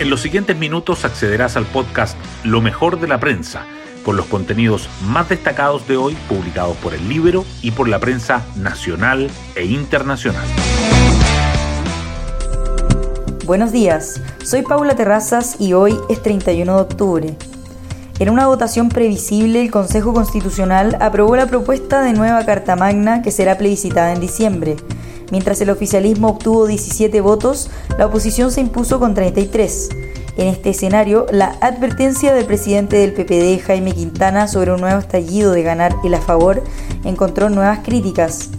En los siguientes minutos accederás al podcast Lo mejor de la prensa, con los contenidos más destacados de hoy publicados por el Libro y por la prensa nacional e internacional. Buenos días, soy Paula Terrazas y hoy es 31 de octubre. En una votación previsible, el Consejo Constitucional aprobó la propuesta de nueva Carta Magna que será plebiscitada en diciembre. Mientras el oficialismo obtuvo 17 votos, la oposición se impuso con 33. En este escenario, la advertencia del presidente del PPD, Jaime Quintana, sobre un nuevo estallido de ganar el a favor, encontró nuevas críticas.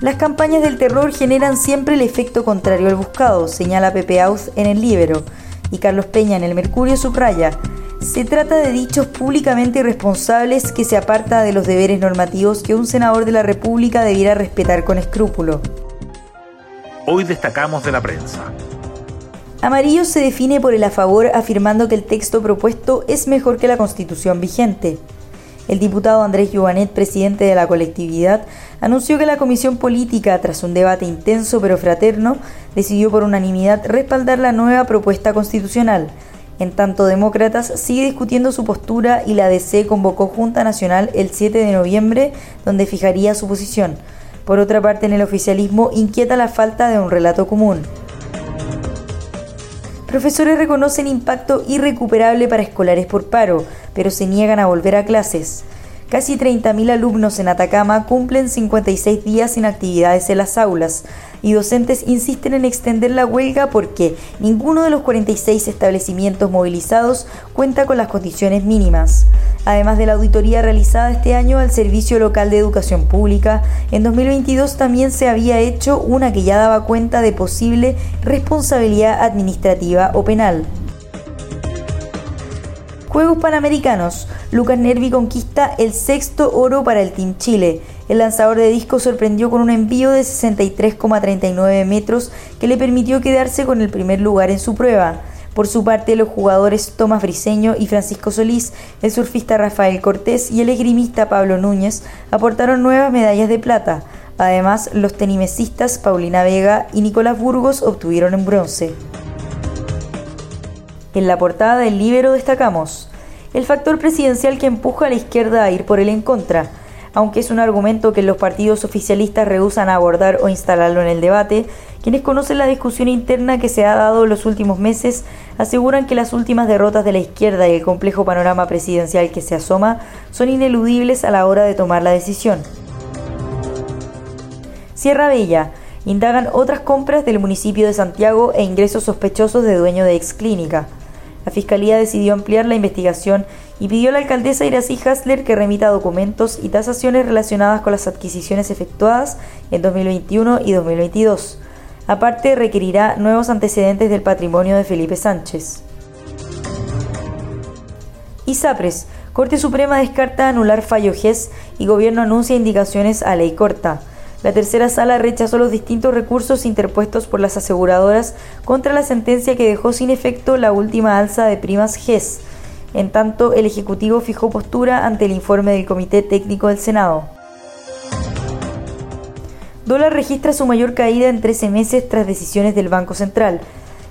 Las campañas del terror generan siempre el efecto contrario al buscado, señala Pepe Auz en el Libero, y Carlos Peña en el Mercurio subraya, se trata de dichos públicamente irresponsables que se aparta de los deberes normativos que un senador de la República debiera respetar con escrúpulo. Hoy destacamos de la prensa. Amarillo se define por el a favor afirmando que el texto propuesto es mejor que la constitución vigente. El diputado Andrés Giovanet, presidente de la colectividad, anunció que la comisión política, tras un debate intenso pero fraterno, decidió por unanimidad respaldar la nueva propuesta constitucional. En tanto, Demócratas sigue discutiendo su postura y la DC convocó Junta Nacional el 7 de noviembre, donde fijaría su posición. Por otra parte, en el oficialismo inquieta la falta de un relato común. Profesores reconocen impacto irrecuperable para escolares por paro, pero se niegan a volver a clases. Casi 30.000 alumnos en Atacama cumplen 56 días sin actividades en las aulas y docentes insisten en extender la huelga porque ninguno de los 46 establecimientos movilizados cuenta con las condiciones mínimas. Además de la auditoría realizada este año al Servicio Local de Educación Pública, en 2022 también se había hecho una que ya daba cuenta de posible responsabilidad administrativa o penal. Juegos Panamericanos. Lucas Nervi conquista el sexto oro para el Team Chile. El lanzador de disco sorprendió con un envío de 63,39 metros que le permitió quedarse con el primer lugar en su prueba. Por su parte, los jugadores Tomás Briseño y Francisco Solís, el surfista Rafael Cortés y el esgrimista Pablo Núñez aportaron nuevas medallas de plata. Además, los tenimesistas Paulina Vega y Nicolás Burgos obtuvieron en bronce. En la portada del Libero destacamos el factor presidencial que empuja a la izquierda a ir por el en contra. Aunque es un argumento que los partidos oficialistas rehusan abordar o instalarlo en el debate, quienes conocen la discusión interna que se ha dado en los últimos meses aseguran que las últimas derrotas de la izquierda y el complejo panorama presidencial que se asoma son ineludibles a la hora de tomar la decisión. Sierra Bella. Indagan otras compras del municipio de Santiago e ingresos sospechosos de dueño de ex clínica. La Fiscalía decidió ampliar la investigación y pidió a la alcaldesa Iracy Hasler que remita documentos y tasaciones relacionadas con las adquisiciones efectuadas en 2021 y 2022. Aparte, requerirá nuevos antecedentes del patrimonio de Felipe Sánchez. ISAPRES. Corte Suprema descarta anular fallo GES y Gobierno anuncia indicaciones a ley corta. La tercera sala rechazó los distintos recursos interpuestos por las aseguradoras contra la sentencia que dejó sin efecto la última alza de primas GES. En tanto, el Ejecutivo fijó postura ante el informe del Comité Técnico del Senado. Dólar registra su mayor caída en 13 meses tras decisiones del Banco Central.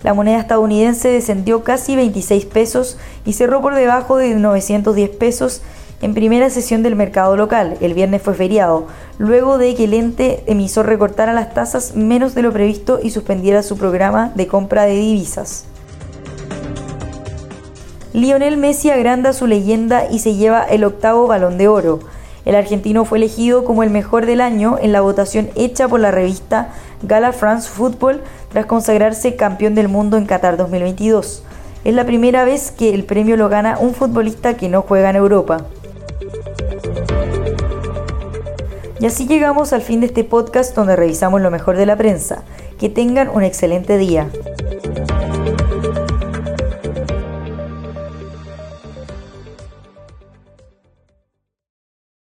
La moneda estadounidense descendió casi 26 pesos y cerró por debajo de 910 pesos en primera sesión del mercado local. El viernes fue feriado, luego de que el ente emisor recortara las tasas menos de lo previsto y suspendiera su programa de compra de divisas. Lionel Messi agranda su leyenda y se lleva el octavo balón de oro. El argentino fue elegido como el mejor del año en la votación hecha por la revista Gala France Football tras consagrarse campeón del mundo en Qatar 2022. Es la primera vez que el premio lo gana un futbolista que no juega en Europa. Y así llegamos al fin de este podcast donde revisamos lo mejor de la prensa. Que tengan un excelente día.